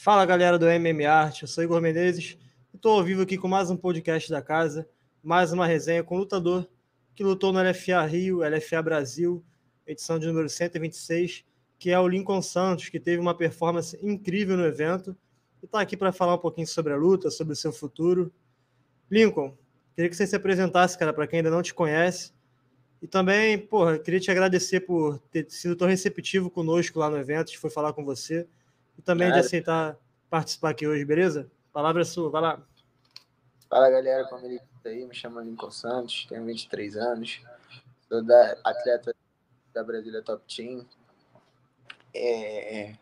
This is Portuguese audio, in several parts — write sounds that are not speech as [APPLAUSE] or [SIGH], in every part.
Fala galera do MMA Art, eu sou Igor Menezes e estou ao vivo aqui com mais um podcast da casa, mais uma resenha com o lutador que lutou no LFA Rio, LFA Brasil, edição de número 126, que é o Lincoln Santos, que teve uma performance incrível no evento e está aqui para falar um pouquinho sobre a luta, sobre o seu futuro. Lincoln, queria que você se apresentasse, cara, para quem ainda não te conhece. E também, porra, queria te agradecer por ter sido tão receptivo conosco lá no evento, de foi falar com você e também de aceitar participar aqui hoje, beleza? Palavra é sua, vai lá. Fala galera, como ele tá aí, me chamo Lincoln Santos, tenho 23 anos, sou da atleta da Brasília Top Team, é,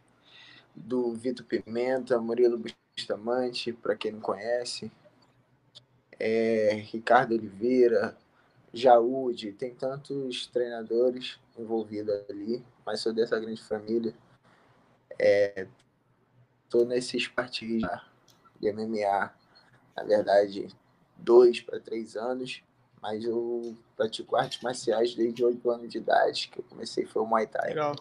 do Vitor Pimenta, Murilo Bustamante, para quem não conhece, é, Ricardo Oliveira, Jaúde, tem tantos treinadores envolvidos ali, mas sou dessa grande família. É, tô nesses partidos de MMA, na verdade, dois para três anos, mas eu pratico artes marciais desde oito anos de idade, que eu comecei foi o Muay Thai. Legal.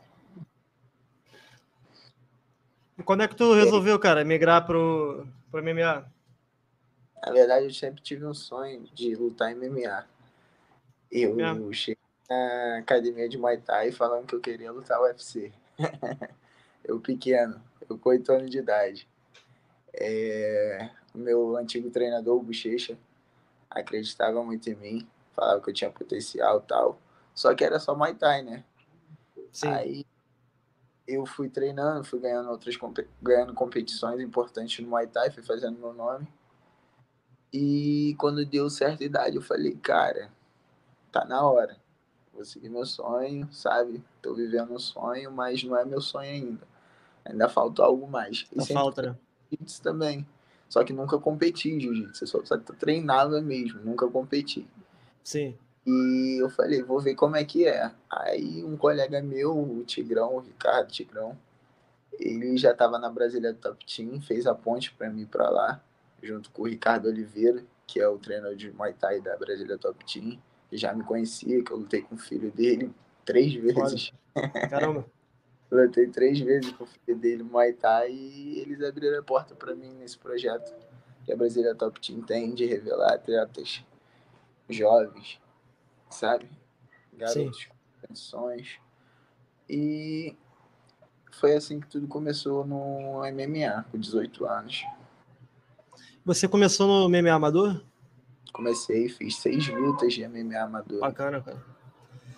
E quando é que tu resolveu, cara, migrar pro, pro MMA? Na verdade, eu sempre tive um sonho de lutar em MMA. Eu é. cheguei na academia de Muay Thai falando que eu queria lutar UFC. [LAUGHS] eu pequeno, com 8 anos de idade. É, o meu antigo treinador, o Bochecha, acreditava muito em mim, falava que eu tinha potencial tal. Só que era só Muay Thai, né? Sim. Aí eu fui treinando, fui ganhando outras ganhando competições importantes no Muay Thai, fui fazendo meu nome. E quando deu certa idade, eu falei, cara, tá na hora. Vou seguir meu sonho, sabe? Tô vivendo um sonho, mas não é meu sonho ainda. Ainda falta algo mais. E falta, né? Jiu-jitsu também. Só que nunca competi jiu-jitsu. Só, só treinava mesmo, nunca competi. Sim. E eu falei, vou ver como é que é. Aí um colega meu, o Tigrão, o Ricardo Tigrão, ele já estava na Brasília Top Team, fez a ponte para mim para lá, junto com o Ricardo Oliveira, que é o treinador de Muay Thai da Brasília Top Team, que já me conhecia, que eu lutei com o filho dele três vezes. [LAUGHS] Caramba. Lutei três vezes com o filho dele, Muay Thai, e eles abriram a porta para mim nesse projeto que a Brasília Top Team tem de revelar atletas jovens, sabe? Garotos com condições. E foi assim que tudo começou no MMA, com 18 anos. Você começou no MMA amador? Comecei, fiz seis lutas de MMA amador. Bacana, cara.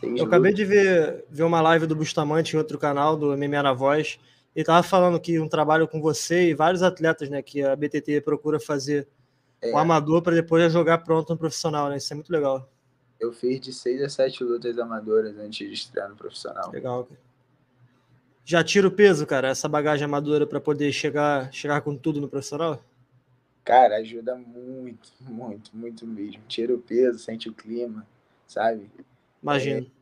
Eu acabei de ver, ver uma live do Bustamante em outro canal, do MMA na Voz. Ele tava falando que um trabalho com você e vários atletas, né, que a BTT procura fazer é. um amador para depois jogar pronto no profissional, né? Isso é muito legal. Eu fiz de seis a sete lutas amadoras antes de estrear no profissional. Legal. Já tira o peso, cara, essa bagagem amadora para poder chegar, chegar com tudo no profissional? Cara, ajuda muito, muito, muito mesmo. Tira o peso, sente o clima, sabe? Imagino. É,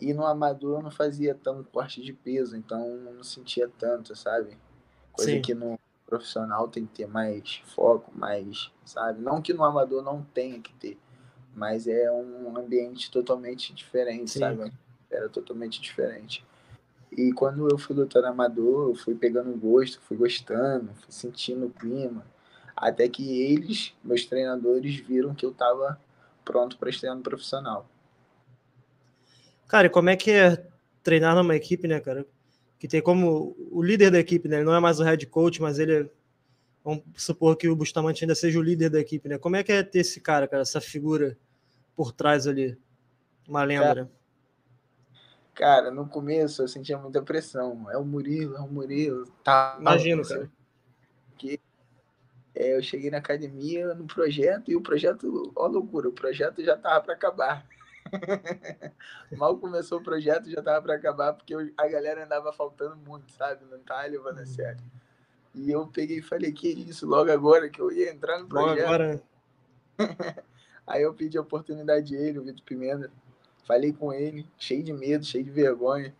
e no amador eu não fazia tão corte de peso, então não sentia tanto, sabe? Coisa Sim. que no profissional tem que ter mais foco, mais, sabe? Não que no amador não tenha que ter, mas é um ambiente totalmente diferente, Sim. sabe? Era totalmente diferente. E quando eu fui lutando amador, eu fui pegando gosto, fui gostando, fui sentindo o clima. Até que eles, meus treinadores, viram que eu estava pronto para estrear no profissional. Cara, e como é que é treinar numa equipe, né, cara? Que tem como o líder da equipe, né? Ele não é mais o head coach, mas ele é, Vamos supor que o Bustamante ainda seja o líder da equipe, né? Como é que é ter esse cara, cara, essa figura por trás ali? Uma lenda, cara, né? Cara, no começo eu sentia muita pressão. É o Murilo, é o Murilo. Tá, Imagino, cara. Que é, eu cheguei na academia no projeto e o projeto, ó loucura, o projeto já tava para acabar. [LAUGHS] Mal começou o projeto, já tava para acabar, porque a galera andava faltando muito, sabe? Não tava levando a sério. E eu peguei e falei, que isso, logo agora que eu ia entrar no projeto. Logo agora. [LAUGHS] Aí eu pedi a oportunidade a ele, o Vitor Pimenta. Falei com ele, cheio de medo, cheio de vergonha.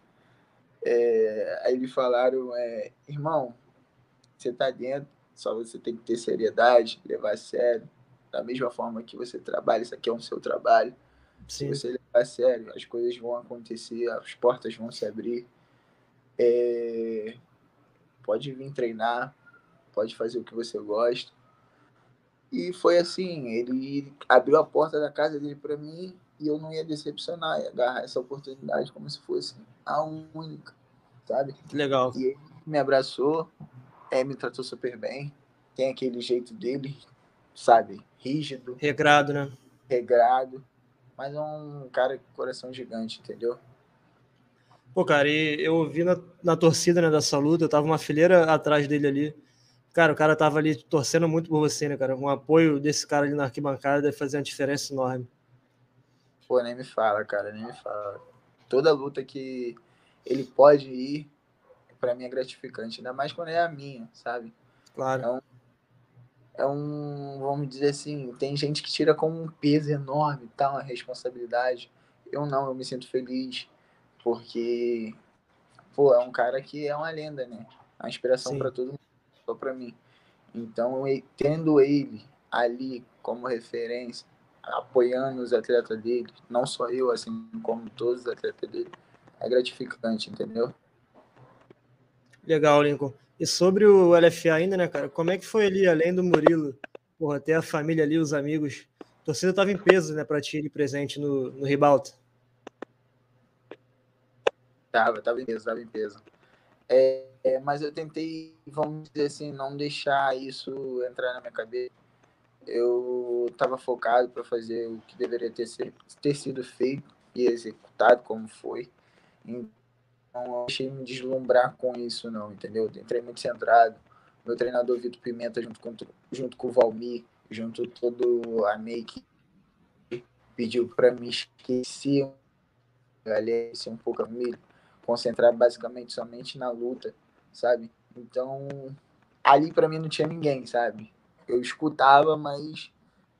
É, aí eles falaram, é, irmão, você tá dentro, só você tem que ter seriedade, levar a sério. Da mesma forma que você trabalha, isso aqui é um seu trabalho. Sim. Se você levar a sério, as coisas vão acontecer, as portas vão se abrir. É... pode vir treinar, pode fazer o que você gosta. E foi assim, ele abriu a porta da casa dele para mim e eu não ia decepcionar, ia agarrar essa oportunidade como se fosse a única, sabe? Legal. E ele me abraçou, é, me tratou super bem, tem aquele jeito dele, sabe? Rígido. Regrado, né? Regrado. Mas é um cara com coração gigante, entendeu? Pô, cara, e eu vi na, na torcida né, dessa luta, eu tava uma fileira atrás dele ali. Cara, o cara tava ali torcendo muito por você, né, cara? Um apoio desse cara ali na arquibancada deve fazer uma diferença enorme. Pô, nem me fala, cara, nem me fala. Toda luta que ele pode ir, para mim é gratificante, ainda mais quando é a minha, sabe? Claro. Um, é um, vamos dizer assim, tem gente que tira como um peso enorme, tá, uma responsabilidade. Eu não, eu me sinto feliz, porque, pô, é um cara que é uma lenda, né? A inspiração para todo mundo, só para mim. Então, tendo ele ali como referência, apoiando os atletas dele, não só eu, assim como todos os atletas dele, é gratificante, entendeu? Legal, Lincoln. E sobre o LFA ainda, né, cara? Como é que foi ali, além do Murilo, porra, ter a família ali, os amigos? A torcida tava em peso, né, pra ti ele presente no, no Ribalta. Tava, tava em peso, tava em peso. É, é, mas eu tentei, vamos dizer assim, não deixar isso entrar na minha cabeça. Eu estava focado para fazer o que deveria ter, ser, ter sido feito e executado como foi. Então, eu deixei me deslumbrar com isso, não, entendeu? Entrei muito centrado. Meu treinador Vitor Pimenta, junto com, junto com o Valmir, junto todo a make, pediu para me esquecer, galera, um pouco a concentrar basicamente somente na luta, sabe? Então, ali para mim não tinha ninguém, sabe? Eu escutava, mas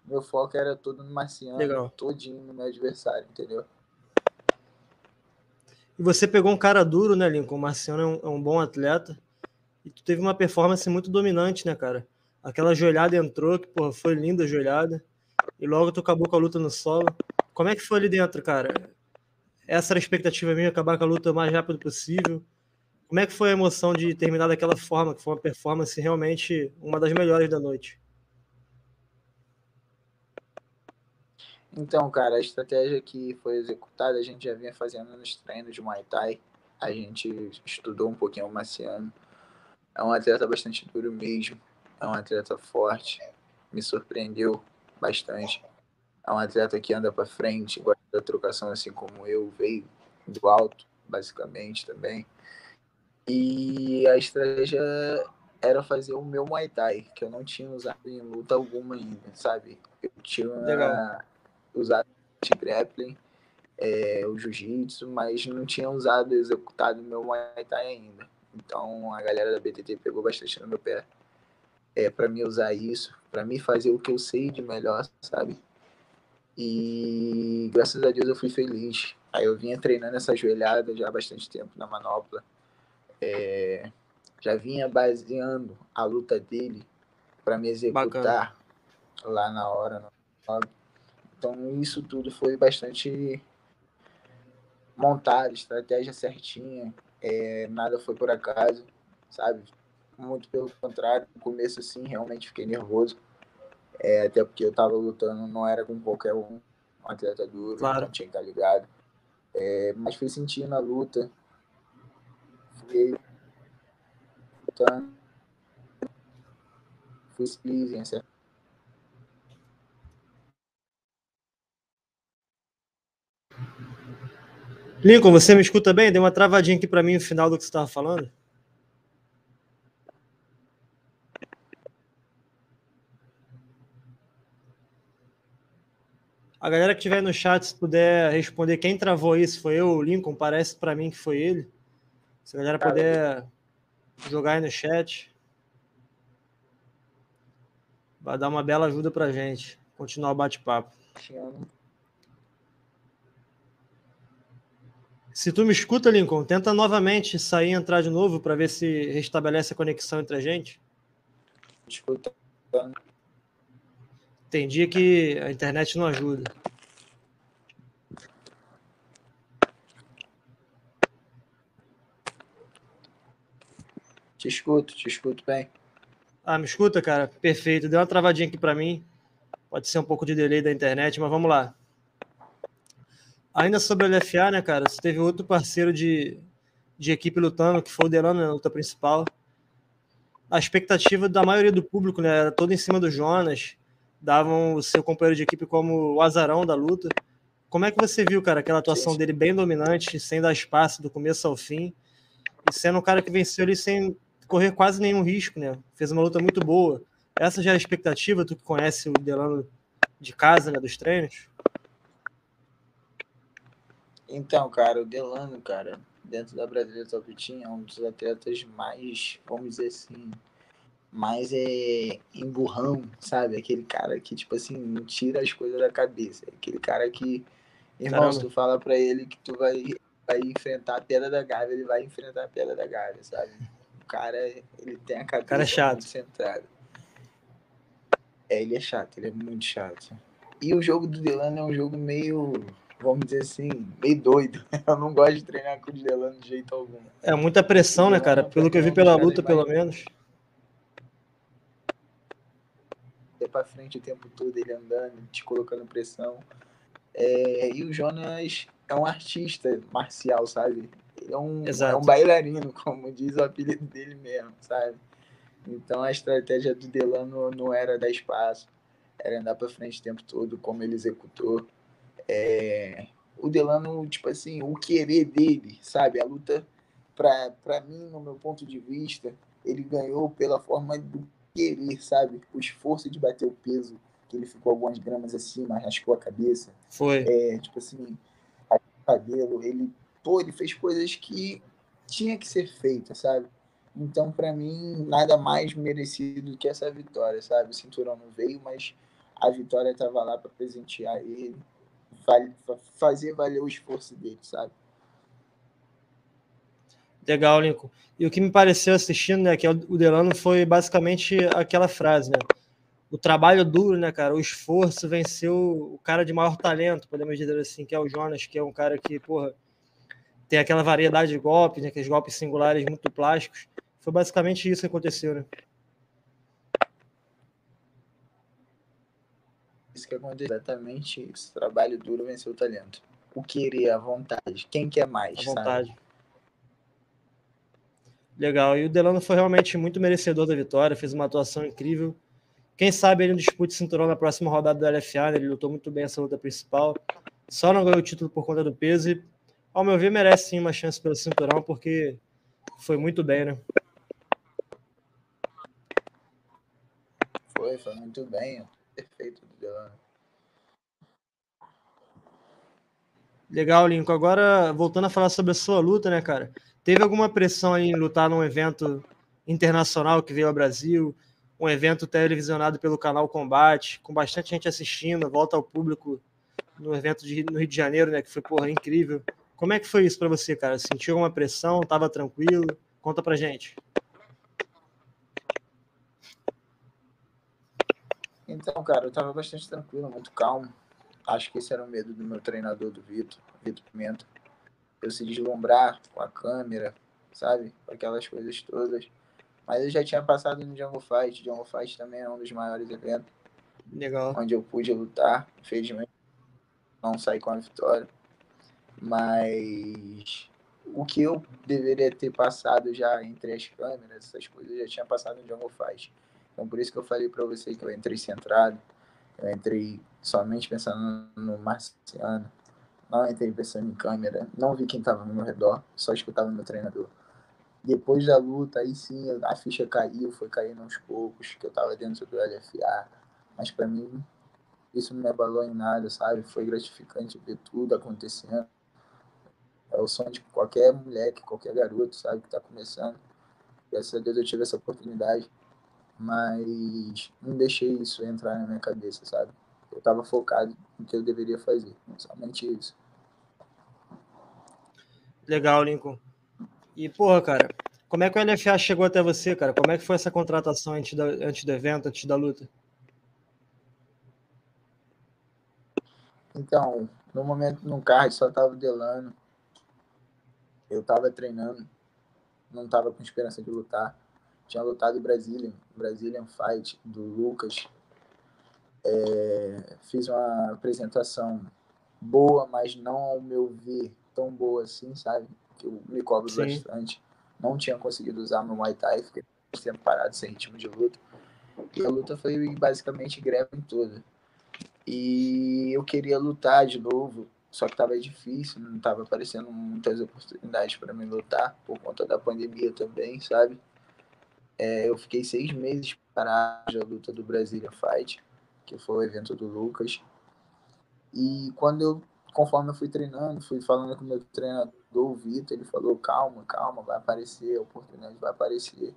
meu foco era todo no Marciano, Legal. todinho no meu adversário, entendeu? E você pegou um cara duro, né, Lincoln? O Marciano é um, é um bom atleta. E tu teve uma performance muito dominante, né, cara? Aquela joelhada entrou, que porra, foi linda a joelhada. E logo tu acabou com a luta no solo. Como é que foi ali dentro, cara? Essa era a expectativa minha, acabar com a luta o mais rápido possível. Como é que foi a emoção de terminar daquela forma, que foi uma performance realmente uma das melhores da noite? Então, cara, a estratégia que foi executada, a gente já vinha fazendo nos treinos de Muay Thai. A gente estudou um pouquinho o Marciano. É um atleta bastante duro mesmo. É um atleta forte. Me surpreendeu bastante. É um atleta que anda para frente, gosta da trocação assim como eu, veio do alto, basicamente também. E a estratégia era fazer o meu Muay Thai, que eu não tinha usado em luta alguma ainda, sabe? Eu tinha Legal. Usado o grappling, é, o jiu-jitsu, mas não tinha usado, executado meu Muay Thai ainda. Então a galera da BTT pegou bastante no meu pé é, para me usar isso, para me fazer o que eu sei de melhor, sabe? E graças a Deus eu fui feliz. Aí eu vinha treinando essa joelhada já há bastante tempo na manopla. É, já vinha baseando a luta dele para me executar Bacana. lá na hora. Então isso tudo foi bastante montado, estratégia certinha. É, nada foi por acaso, sabe? Muito pelo contrário, no começo assim, realmente fiquei nervoso é, até porque eu tava lutando, não era com qualquer um, um atleta duro, claro. não tinha que estar ligado. É, mas fui sentindo a luta. Fui lutando. Fui feliz, certo? Lincoln, você me escuta bem? Deu uma travadinha aqui para mim no final do que você estava falando. A galera que estiver no chat, se puder responder quem travou isso, foi eu, o Lincoln, parece para mim que foi ele. Se a galera puder jogar aí no chat, vai dar uma bela ajuda pra gente continuar o bate-papo. Se tu me escuta, Lincoln, tenta novamente sair e entrar de novo para ver se restabelece a conexão entre a gente. Escuta. Tem dia que a internet não ajuda. Te escuto, te escuto bem. Ah, me escuta, cara? Perfeito. Deu uma travadinha aqui para mim. Pode ser um pouco de delay da internet, mas vamos lá. Ainda sobre o LFA, né, cara? Você teve outro parceiro de, de equipe lutando, que foi o Delano na luta principal. A expectativa da maioria do público, né, era toda em cima do Jonas. Davam o seu companheiro de equipe como o azarão da luta. Como é que você viu, cara, aquela atuação dele bem dominante, sem dar espaço do começo ao fim, e sendo um cara que venceu ali sem correr quase nenhum risco, né? Fez uma luta muito boa. Essa já é a expectativa, tu que conhece o Delano de casa, né, dos treinos? Então, cara, o Delano, cara, dentro da Brasileira Top Team, é um dos atletas mais, vamos dizer assim, mais é emburrão, sabe? Aquele cara que, tipo assim, tira as coisas da cabeça. Aquele cara que Irmão, se tu fala pra ele que tu vai, vai enfrentar a pedra da Gávea, ele vai enfrentar a pedra da Gávea, sabe? O cara, ele tem a cabeça cara é chato. muito centrada. É, ele é chato, ele é muito chato. E o jogo do Delano é um jogo meio, vamos dizer assim, meio doido. [LAUGHS] Eu não gosto de treinar com o Delano de jeito algum. É muita pressão, né, cara? Pelo que eu vi pela luta, pelo menos. É pra frente o tempo todo, ele andando, te colocando pressão. É, e o Jonas é um artista marcial, sabe? Ele é um, é um bailarino, [LAUGHS] como diz o apelido dele mesmo, sabe? Então a estratégia do Delano não era dar espaço, era andar para frente o tempo todo, como ele executou. É, o Delano, tipo assim, o querer dele, sabe? A luta, para mim, no meu ponto de vista, ele ganhou pela forma do querer, sabe? O esforço de bater o peso que ele ficou algumas gramas acima, raspou a cabeça. Foi. É, tipo assim, o cabelo, ele, pô, ele fez coisas que tinha que ser feitas, sabe? Então, para mim, nada mais merecido do que essa vitória, sabe? O cinturão não veio, mas a vitória estava lá para presentear ele, fazer valer o esforço dele, sabe? Legal, Lincoln. E o que me pareceu assistindo, né, que é o Delano foi basicamente aquela frase, né? o trabalho duro, né, cara? O esforço venceu o cara de maior talento, podemos dizer assim, que é o Jonas, que é um cara que, porra, tem aquela variedade de golpes, né, aqueles golpes singulares muito plásticos. Foi basicamente isso que aconteceu, né? Isso que aconteceu, exatamente isso. Trabalho duro venceu o talento. O querer, a vontade. Quem quer mais, a vontade. Sabe? Legal. E o Delano foi realmente muito merecedor da vitória, fez uma atuação incrível. Quem sabe ele não dispute cinturão na próxima rodada da LFA, né? ele lutou muito bem essa luta principal. Só não ganhou o título por conta do peso e, ao meu ver, merece sim uma chance pelo cinturão, porque foi muito bem, né? Foi, foi muito bem. Perfeito Delano. Legal, Lincoln. Agora, voltando a falar sobre a sua luta, né, cara? Teve alguma pressão em lutar num evento internacional que veio ao Brasil? um evento televisionado pelo canal Combate, com bastante gente assistindo, volta ao público no evento de, no Rio de Janeiro, né, que foi porra incrível. Como é que foi isso para você, cara? Sentiu alguma pressão? Tava tranquilo? Conta pra gente. Então, cara, eu tava bastante tranquilo, muito calmo. Acho que esse era o medo do meu treinador, do Vitor, Vitor Pimenta. Eu se deslumbrar com a câmera, sabe? Aquelas coisas todas. Mas eu já tinha passado no Jungle Fight. Jungle Fight também é um dos maiores eventos. Legal. Onde eu pude lutar. Infelizmente, não saí com a vitória. Mas o que eu deveria ter passado já entre as câmeras, essas coisas, eu já tinha passado no Jungle Fight. Então, por isso que eu falei para você que eu entrei centrado. Eu entrei somente pensando no Marciano. Não entrei pensando em câmera. Não vi quem estava no meu redor. Só escutava meu treinador. Depois da luta, aí sim, a ficha caiu, foi caindo aos poucos, que eu tava dentro do LFA. Mas para mim, isso não me abalou em nada, sabe? Foi gratificante ver tudo acontecendo. É o sonho de qualquer moleque, qualquer garoto, sabe, que tá começando. Graças a Deus eu tive essa oportunidade. Mas não deixei isso entrar na minha cabeça, sabe? Eu tava focado no que eu deveria fazer. Somente isso. Legal, Lincoln. E, porra, cara, como é que o NFA chegou até você, cara? Como é que foi essa contratação antes, da, antes do evento, antes da luta? Então, no momento no card só tava Delano. Eu tava treinando. Não tava com esperança de lutar. Tinha lutado em Brasília, Brazilian Fight, do Lucas. É, fiz uma apresentação boa, mas não ao meu ver tão boa assim, sabe? Que eu me cobro Sim. bastante. Não tinha conseguido usar meu Muay Thai, fiquei tempo parado sem ritmo de luta. E a luta foi basicamente greve toda. E eu queria lutar de novo, só que tava difícil, não tava aparecendo muitas oportunidades para me lutar, por conta da pandemia também, sabe? É, eu fiquei seis meses parado a luta do Brasília Fight, que foi o evento do Lucas. E quando eu, conforme eu fui treinando, fui falando com o meu treinador, o Vitor, ele falou, calma, calma, vai aparecer, a oportunidade vai aparecer.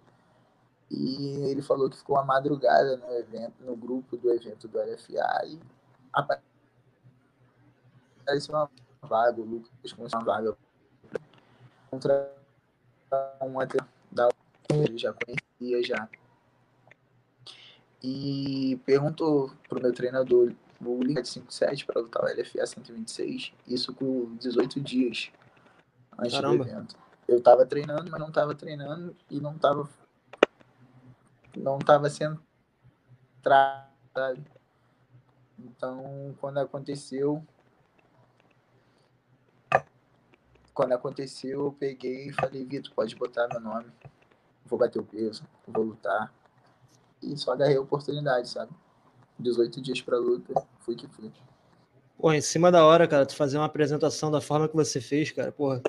E ele falou que ficou a madrugada no evento, no grupo do evento do LFA e apareceu uma vaga, o Lucas começou uma vaga contra um da ele já conhecia já. E perguntou pro meu treinador o link de 57 para lutar o LFA 126, isso com 18 dias antes Caramba. do evento. Eu tava treinando, mas não tava treinando e não tava não tava sendo sabe? Então, quando aconteceu, quando aconteceu, eu peguei e falei, Vitor, pode botar meu nome. Vou bater o peso, vou lutar. E só agarrei a oportunidade, sabe? 18 dias pra luta, fui que fui. Pô, em cima da hora, cara, tu fazer uma apresentação da forma que você fez, cara, porra.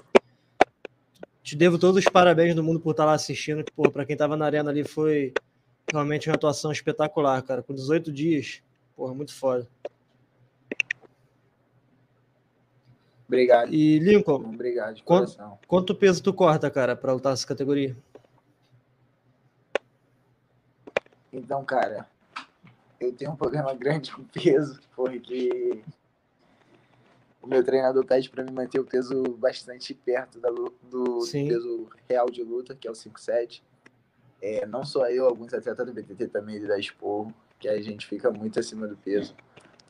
Te devo todos os parabéns do mundo por estar lá assistindo, que, pô, pra quem tava na arena ali foi realmente uma atuação espetacular, cara. Com 18 dias, porra, muito foda. Obrigado. E Lincoln, obrigado. Quanto, quanto peso tu corta, cara, para lutar essa categoria? Então, cara, eu tenho um problema [LAUGHS] grande com peso, porque o meu treinador pede para me manter o peso bastante perto da, do, do peso real de luta, que é o 5,7. É, não só eu, alguns atletas do BTT também ele dá esporro, que a gente fica muito acima do peso.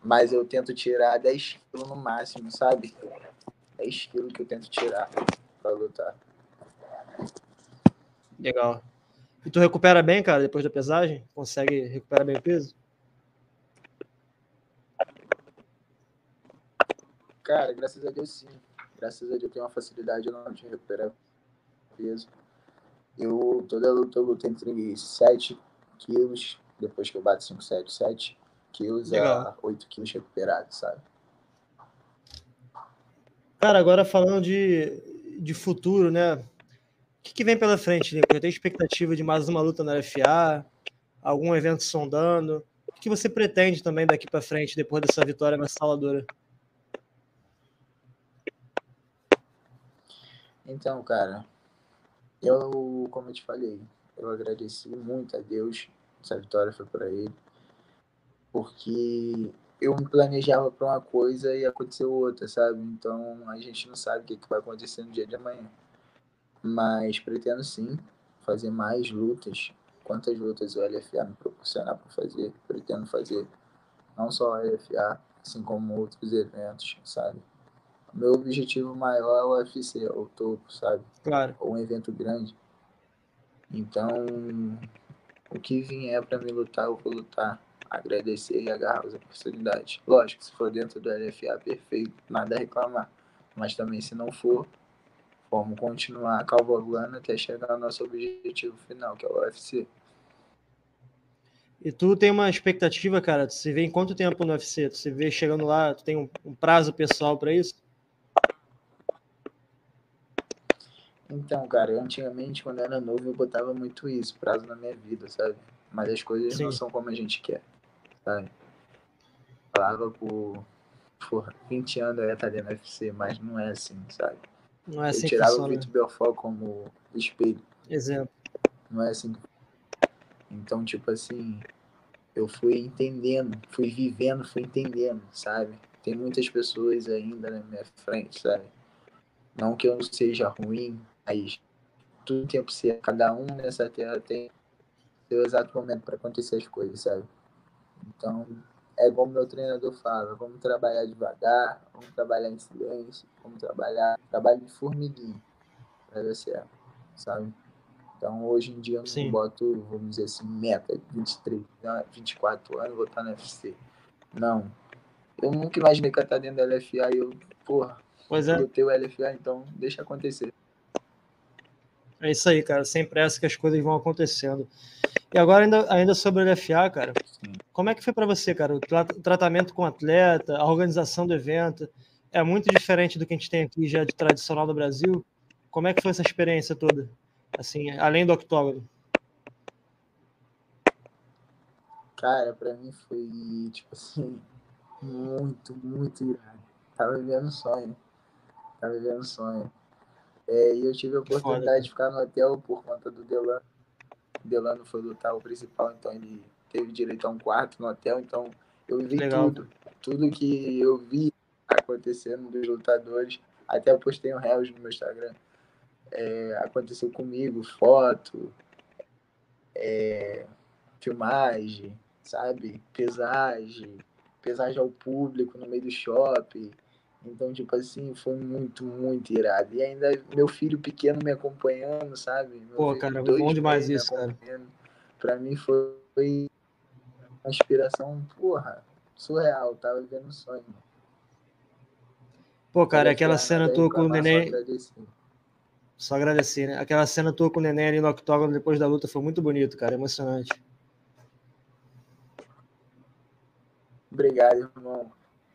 Mas eu tento tirar 10 quilos no máximo, sabe? 10 quilos que eu tento tirar para lutar. Legal. E tu recupera bem, cara, depois da pesagem? Consegue recuperar bem o peso? Cara, graças a Deus sim. Graças a Deus eu tenho uma facilidade enorme de recuperar peso. Eu, toda luta, eu luto entre 7 quilos, depois que eu bato 5, 7, 7 quilos Legal. a 8 quilos recuperados, sabe? Cara, agora falando de, de futuro, né? O que, que vem pela frente, Nico? Tem expectativa de mais uma luta na FA? Algum evento sondando? O que você pretende também daqui para frente, depois dessa vitória avassaladora? Então, cara, eu, como eu te falei, eu agradeci muito a Deus, essa vitória foi para ele, porque eu me planejava para uma coisa e aconteceu outra, sabe? Então a gente não sabe o que, que vai acontecer no dia de amanhã. Mas pretendo sim fazer mais lutas. Quantas lutas o LFA me proporcionar para fazer, pretendo fazer. Não só o LFA, assim como outros eventos, sabe? meu objetivo maior é o UFC, é o topo, sabe? Claro. Ou um evento grande. Então, o que vier para me lutar, eu vou lutar. Agradecer e agarrar as oportunidades. Lógico, se for dentro do LFA, perfeito, nada a reclamar. Mas também, se não for, vamos continuar cavalgando até chegar ao nosso objetivo final, que é o UFC. E tu tem uma expectativa, cara? Tu se vê em quanto tempo no UFC? Tu se vê chegando lá, tu tem um, um prazo pessoal para isso? Então, cara, eu, antigamente, quando eu era novo, eu botava muito isso, prazo na minha vida, sabe? Mas as coisas Sim. não são como a gente quer, sabe? Falava por, por 20 anos eu ia estar dentro do UFC, mas não é assim, sabe? Não é assim eu tirava o Vitor Belfort como espelho. Exemplo. Não é assim. Então, tipo assim, eu fui entendendo, fui vivendo, fui entendendo, sabe? Tem muitas pessoas ainda na minha frente, sabe? Não que eu seja ruim, mas tudo tempo certo. Cada um nessa terra tem seu exato momento para acontecer as coisas, sabe? Então, é como meu treinador fala, vamos trabalhar devagar, vamos trabalhar em silêncio, vamos trabalhar, trabalho de formiguinha para dar certo, sabe? Então, hoje em dia, eu não Sim. boto, vamos dizer assim, meta, 23, 24 anos, vou estar no UFC. Não. Eu nunca imaginei que eu estar dentro da LFA e eu, porra, pois é. botei o LFA, então deixa acontecer. É isso aí, cara. Sem pressa que as coisas vão acontecendo. E agora, ainda, ainda sobre o LFA, cara, Sim. como é que foi para você, cara? O, tra o tratamento com o atleta, a organização do evento, é muito diferente do que a gente tem aqui já de tradicional no Brasil? Como é que foi essa experiência toda? Assim, além do octógono. Cara, pra mim foi, tipo assim, muito, muito irado. Tava vivendo sonho. Tava vivendo sonho. É, e eu tive a oportunidade Foda. de ficar no hotel por conta do Delano. Delano foi lutar o principal, então ele teve direito a um quarto no hotel, então eu vi Legal. tudo. Tudo que eu vi acontecendo dos lutadores. Até eu postei um réus no meu Instagram é, aconteceu comigo, foto, é, filmagem, sabe? Pesagem, pesagem ao público no meio do shopping. Então, tipo assim, foi muito, muito irado. E ainda meu filho pequeno me acompanhando, sabe? Meu Pô, cara, bom demais isso, cara. Pra mim foi uma inspiração, porra, surreal. Tava vivendo um sonho. Pô, cara, aquela cena tua com o neném. Só agradecer, né? Aquela cena tua com o Neném ali no octógono depois da luta foi muito bonito, cara, emocionante. Obrigado, irmão.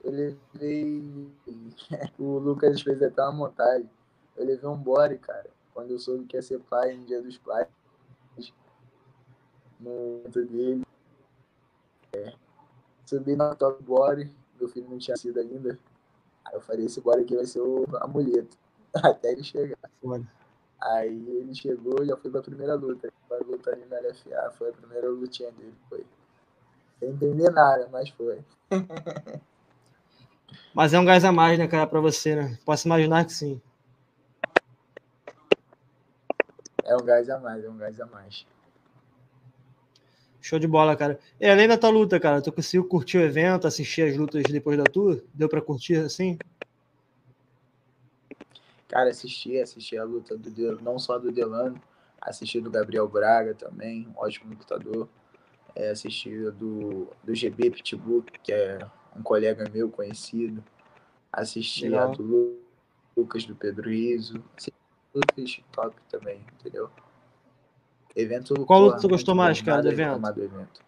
Eu levei. [LAUGHS] o Lucas fez até uma montagem. Eu levei um body, cara. Quando eu soube que ia ser pai no dia dos pais. No momento dele. É. Subi no top body. Meu filho não tinha sido ainda. Aí eu falei, esse body aqui vai ser o amuleto. [LAUGHS] até ele chegar. Foda. Aí ele chegou e já foi pra primeira luta. Vai lutar ali na LFA, foi a primeira lutinha dele, foi. Sem entender nada, mas foi. [LAUGHS] mas é um gás a mais, né, cara, pra você, né? Posso imaginar que sim. É um gás a mais, é um gás a mais. Show de bola, cara. E além da tua luta, cara, tu conseguiu curtir o evento, assistir as lutas depois da tua? Deu pra curtir assim? Cara, assisti, assisti a luta do não só do Delano, assisti do Gabriel Braga também, um ótimo lutador. É, assisti do, do GB Pitbull, que é um colega meu conhecido. Assisti Legal. a do Lucas do Pedro Riso. Assisti Lucas top também, entendeu? Evento. Qual luta tu gostou mais, cara, do evento? do evento?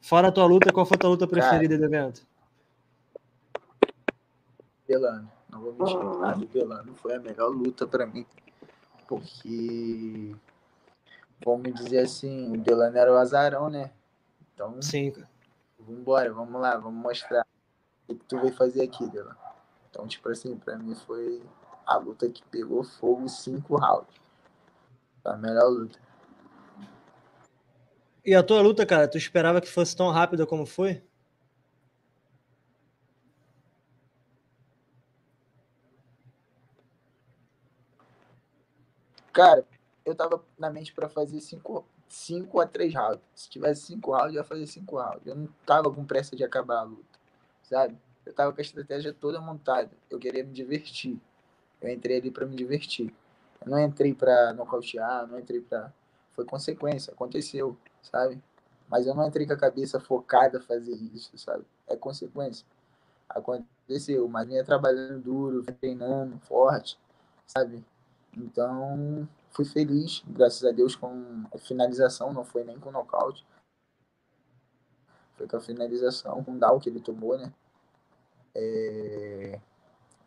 Fora a tua luta, qual foi a tua luta preferida cara, do evento? Delano. Não vou mentir. A do Delano foi a melhor luta para mim. Porque, vamos dizer assim, o Delano era o azarão, né? Então, Sim. Vambora, vamos lá, vamos mostrar o que tu veio fazer aqui, Delano. Então, tipo assim, pra mim foi a luta que pegou fogo cinco rounds. Foi a melhor luta. E a tua luta, cara, tu esperava que fosse tão rápida como foi? Cara, eu tava na mente para fazer cinco, cinco a três rounds. Se tivesse cinco rounds, eu ia fazer cinco rounds. Eu não tava com pressa de acabar a luta, sabe? Eu tava com a estratégia toda montada. Eu queria me divertir. Eu entrei ali para me divertir. Eu não entrei para nocautear, não entrei para foi consequência, aconteceu, sabe? Mas eu não entrei com a cabeça focada a fazer isso, sabe? É consequência. Aconteceu, mas vinha trabalhando duro, treinando forte, sabe? Então, fui feliz, graças a Deus, com a finalização, não foi nem com nocaute. Foi com a finalização, com o down que ele tomou, né? É...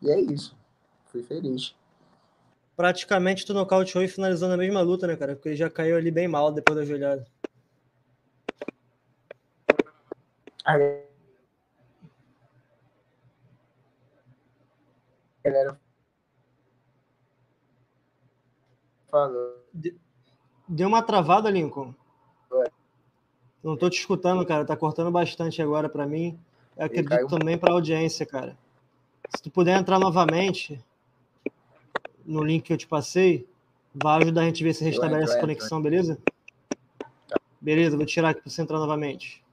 E é isso. Fui feliz. Praticamente tu nocauteou e finalizou na mesma luta, né, cara? Porque ele já caiu ali bem mal depois da joelhada. A galera falou. Deu uma travada, Lincoln? Não tô te escutando, cara. Tá cortando bastante agora para mim. Eu acredito também para a audiência, cara. Se tu puder entrar novamente no link que eu te passei, vai ajudar a gente a ver se restabelece a conexão, beleza? Beleza, vou tirar aqui para você entrar novamente.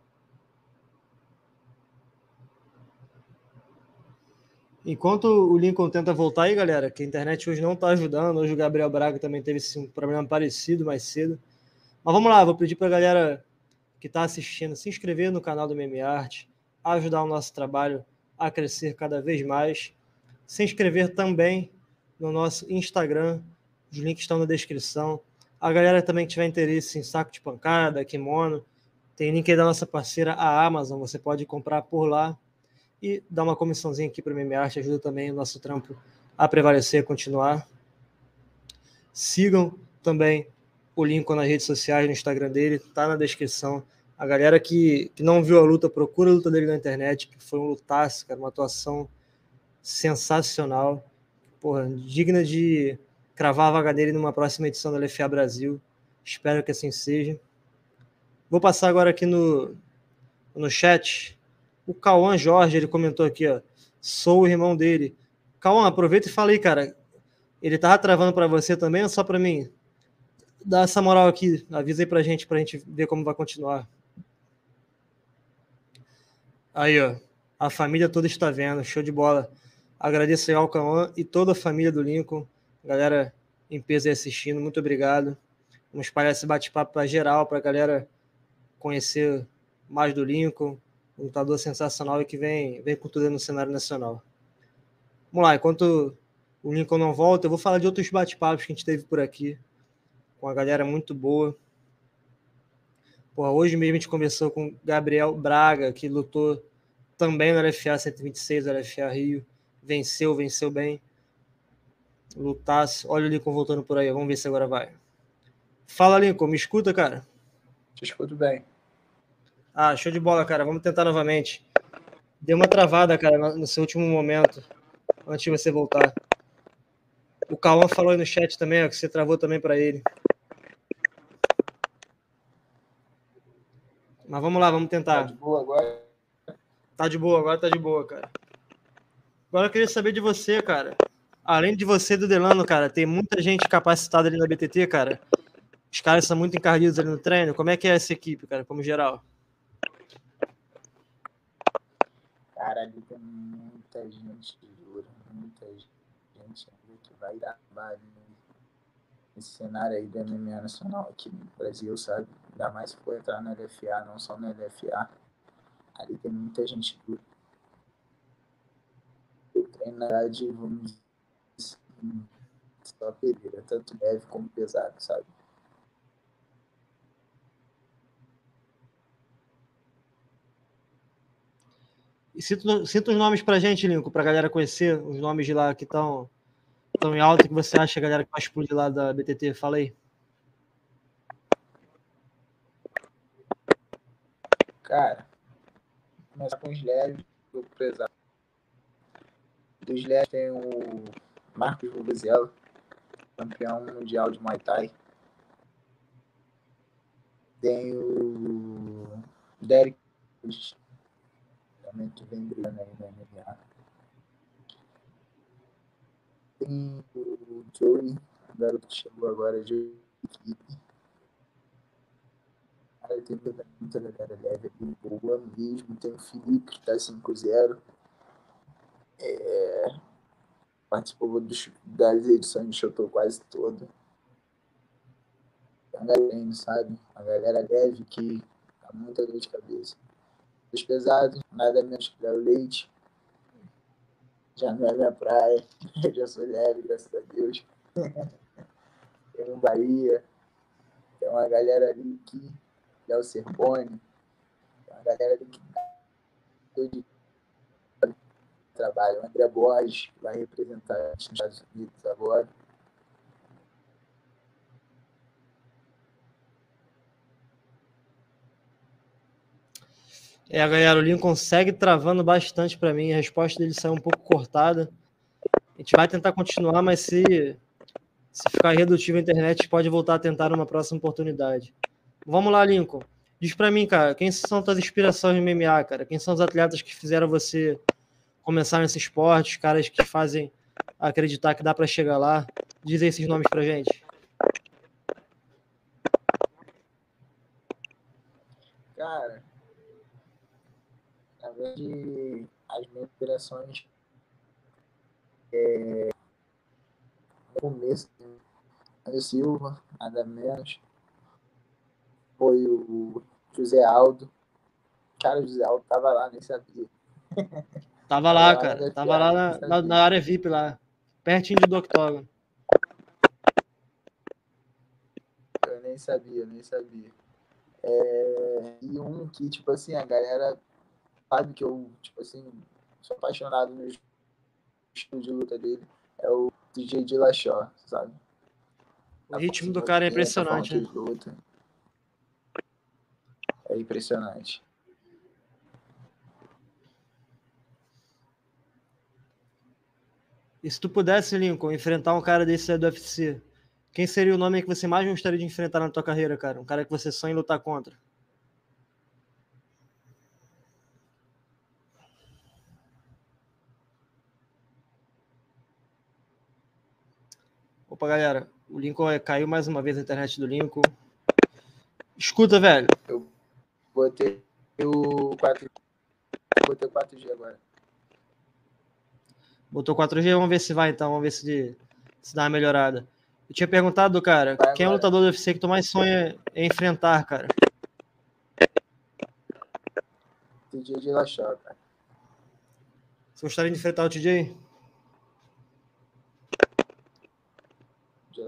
Enquanto o Lincoln tenta voltar aí, galera, que a internet hoje não está ajudando. Hoje o Gabriel Braga também teve esse, um problema parecido mais cedo. Mas vamos lá, vou pedir para a galera que está assistindo se inscrever no canal do Meme Art, ajudar o nosso trabalho a crescer cada vez mais. Se inscrever também no nosso Instagram, os links estão na descrição. A galera também que tiver interesse em saco de pancada, kimono, tem link aí da nossa parceira, a Amazon, você pode comprar por lá e dar uma comissãozinha aqui para o Meme Arte, ajuda também o nosso trampo a prevalecer, a continuar. Sigam também o link nas redes sociais, no Instagram dele, tá na descrição. A galera que, que não viu a luta, procura a luta dele na internet, que foi um lutaço, cara, uma atuação sensacional. Porra, digna de cravar a vaga dele numa próxima edição da LFA Brasil. Espero que assim seja. Vou passar agora aqui no, no chat. O Cauã Jorge, ele comentou aqui, ó. Sou o irmão dele. Cauã, aproveita e fala aí, cara. Ele tava travando para você também ou só para mim? Dá essa moral aqui, avisa aí pra gente, pra gente ver como vai continuar. Aí, ó. A família toda está vendo. Show de bola. Agradeço aí ao Cauã e toda a família do Lincoln. Galera em peso aí assistindo, muito obrigado. Vamos espalhar esse bate-papo para geral, para a galera conhecer mais do Lincoln, um lutador sensacional e que vem, vem com tudo no cenário nacional. Vamos lá, enquanto o Lincoln não volta, eu vou falar de outros bate-papos que a gente teve por aqui, com a galera muito boa. Porra, hoje mesmo a gente conversou com Gabriel Braga, que lutou também no LFA 126, no LFA Rio. Venceu, venceu bem. Lutasse. Olha o Lincoln voltando por aí. Vamos ver se agora vai. Fala, Lincoln. Me escuta, cara? Te escuto bem. Ah, show de bola, cara. Vamos tentar novamente. Deu uma travada, cara, no seu último momento, antes de você voltar. O Cauã falou aí no chat também, ó, que você travou também para ele. Mas vamos lá, vamos tentar. Tá de boa agora? Tá de boa, agora tá de boa, cara. Agora eu queria saber de você, cara. Além de você do Delano, cara, tem muita gente capacitada ali na BTT, cara. Os caras são muito encardidos ali no treino. Como é que é essa equipe, cara, como geral? Cara, ali tem muita gente dura, muita gente que vai dar trabalho nesse cenário aí do MMA nacional aqui no Brasil, sabe? Ainda mais se for entrar no LFA, não só no LFA. Ali tem muita gente dura. O treino, na verdade, vamos dizer assim, só pereira, tanto leve como pesado, sabe? Cita, cita os nomes pra gente, Lincoln, pra galera conhecer os nomes de lá que estão tão em alta que você acha, galera, que vai explodir lá da BTT. Fala aí. Cara, começar com os leves do pesado. Dos leves tem o Marcos Rubizela, campeão mundial de Muay Thai. Tem o Derek que vem brilhando aí no MMA. Tem o Joey, o garoto que chegou agora de equipe. Cara, tem muita, galera leve aqui, boa mesmo. Tem o Felipe, que tá 5-0. É, participou dos, das edições de tô quase toda. A galera, sabe? A galera leve que tá muita dor de cabeça. Os pesados, nada menos que o leite. Já não é minha praia. [LAUGHS] Já sou leve, graças a Deus. [LAUGHS] Tem um Bahia. Tem uma galera ali que o Serpone. Tem uma galera ali que de trabalho. O André Borges, vai representar os Estados Unidos agora. É, galera, o Lincoln consegue travando bastante para mim. A resposta dele saiu um pouco cortada. A gente vai tentar continuar, mas se, se ficar redutível a internet, pode voltar a tentar numa próxima oportunidade. Vamos lá, Lincoln. Diz para mim, cara, quem são tuas inspirações no MMA, cara? Quem são os atletas que fizeram você começar nesse esporte? Os caras que fazem acreditar que dá para chegar lá? Diz esses nomes pra gente. Cara, de as minhas inspirações é, no começo, o Silva, nada menos. Foi o José Aldo. Cara, o José Aldo tava lá, nem sabia. [LAUGHS] Tava lá, cara. Tava lá na, na, na, área VIP lá. Pertinho do octógono. Eu nem sabia, nem sabia. É, e um que, tipo assim, a galera sabe que eu, tipo assim, sou apaixonado no estilo de luta dele. É o DJ de Lachó, sabe? O ritmo do cara é impressionante. Né? É impressionante. E se tu pudesse, Lincoln, enfrentar um cara desse do UFC, quem seria o nome que você mais gostaria de enfrentar na tua carreira, cara? Um cara que você sonha em lutar contra? Opa, galera. O Lincoln é, caiu mais uma vez na internet do Lincoln. Escuta, velho. Eu botei o 4 botei o 4G agora. Botou 4G, vamos ver se vai então, vamos ver se, se dá uma melhorada. Eu tinha perguntado, cara, vai quem agora. é o lutador do UFC que tu mais sonha em enfrentar, cara? TJ de Lachó, cara. Você gostaria de enfrentar o TJ?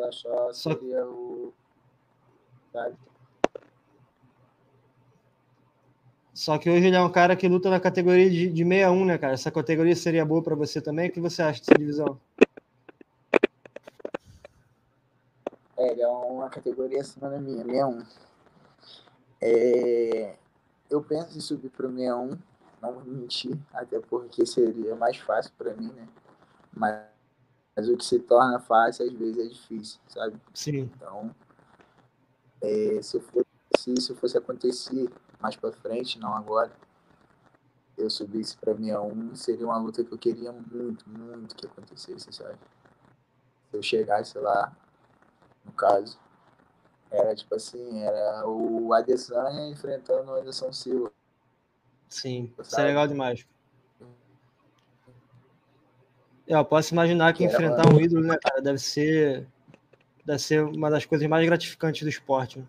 Lachó seria. Só que hoje ele é um cara que luta na categoria de, de 61, né, cara? Essa categoria seria boa para você também? O que você acha dessa divisão? É, ele é uma categoria acima da minha, 61. É, eu penso em subir para o 61, não vou mentir, até porque seria mais fácil para mim, né? Mas, mas, o que se torna fácil às vezes é difícil, sabe? Sim. Então, é, se, for, se isso fosse acontecer mais para frente, não agora, eu subisse para mim a um, seria uma luta que eu queria muito, muito que acontecesse, sabe? Se eu chegasse lá, no caso, era tipo assim, era o Adesanya enfrentando o Anderson Silva. Sim, sabe? isso é legal demais. Eu posso imaginar que, enfrentar uma... um ídolo, né, cara, deve ser, deve ser uma das coisas mais gratificantes do esporte. Né?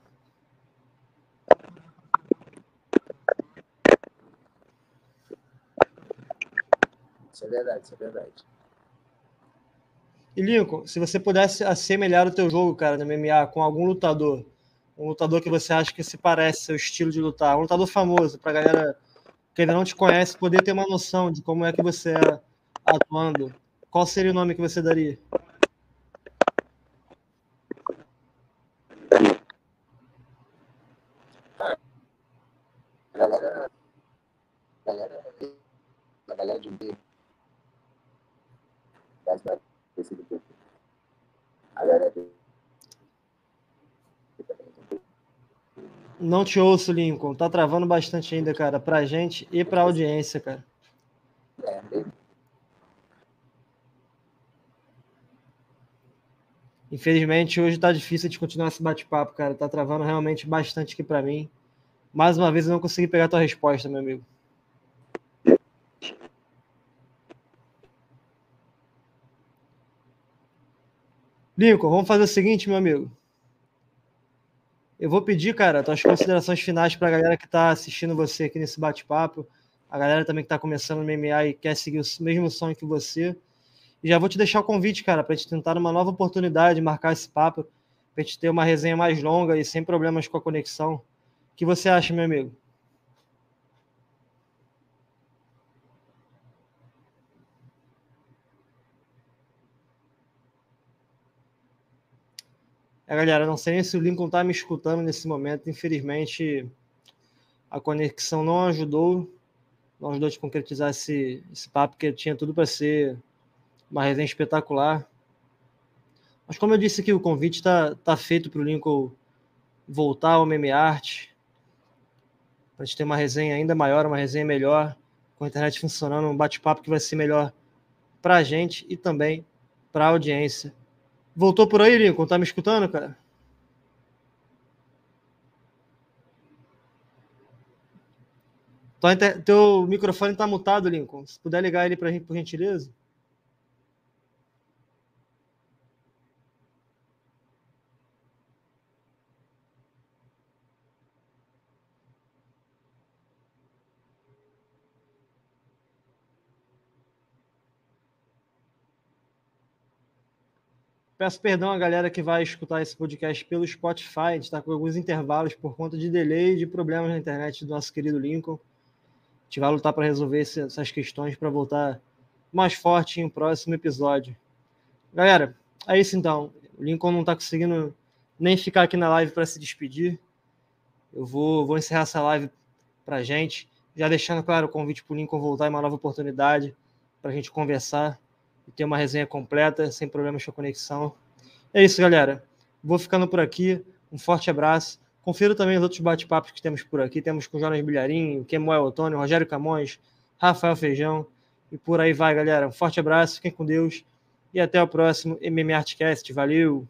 Isso é verdade, isso é verdade. E Lincoln, se você pudesse assemelhar o teu jogo, cara, no MMA com algum lutador, um lutador que você acha que se parece seu estilo de lutar, um lutador famoso, pra galera que ainda não te conhece poder ter uma noção de como é que você é atuando, qual seria o nome que você daria? Não te ouço, Lincoln. Tá travando bastante ainda, cara, pra gente e pra audiência, cara. Infelizmente, hoje tá difícil de continuar esse bate-papo, cara. Tá travando realmente bastante aqui para mim. Mais uma vez, eu não consegui pegar a tua resposta, meu amigo. Lincoln, vamos fazer o seguinte, meu amigo. Eu vou pedir, cara, tuas considerações finais para a galera que está assistindo você aqui nesse bate-papo, a galera também que está começando no MMA e quer seguir o mesmo sonho que você. E já vou te deixar o convite, cara, para gente tentar uma nova oportunidade, marcar esse papo, para gente ter uma resenha mais longa e sem problemas com a conexão. O que você acha, meu amigo? É, galera, não sei nem se o Lincoln está me escutando nesse momento. Infelizmente, a conexão não ajudou. Não ajudou a concretizar esse, esse papo, que tinha tudo para ser uma resenha espetacular. Mas como eu disse aqui, o convite está tá feito para o Lincoln voltar ao Meme Art. Para a gente ter uma resenha ainda maior, uma resenha melhor, com a internet funcionando, um bate-papo que vai ser melhor para a gente e também para a audiência. Voltou por aí, Lincoln? Tá me escutando, cara? Inter... Teu microfone tá mutado, Lincoln. Se puder ligar ele para por gentileza. Peço perdão à galera que vai escutar esse podcast pelo Spotify. A gente está com alguns intervalos por conta de delay e de problemas na internet do nosso querido Lincoln. A gente vai lutar para resolver essas questões para voltar mais forte em um próximo episódio. Galera, é isso então. O Lincoln não está conseguindo nem ficar aqui na live para se despedir. Eu vou, vou encerrar essa live para gente, já deixando claro o convite para o Lincoln voltar em uma nova oportunidade para a gente conversar e ter uma resenha completa, sem problemas com a conexão. É isso, galera. Vou ficando por aqui. Um forte abraço. Confira também os outros bate-papos que temos por aqui. Temos com Jonas Bilharinho, Kemuel Otônio, Rogério Camões, Rafael Feijão e por aí vai, galera. Um forte abraço, fiquem com Deus e até o próximo MMA Artcast. Valeu!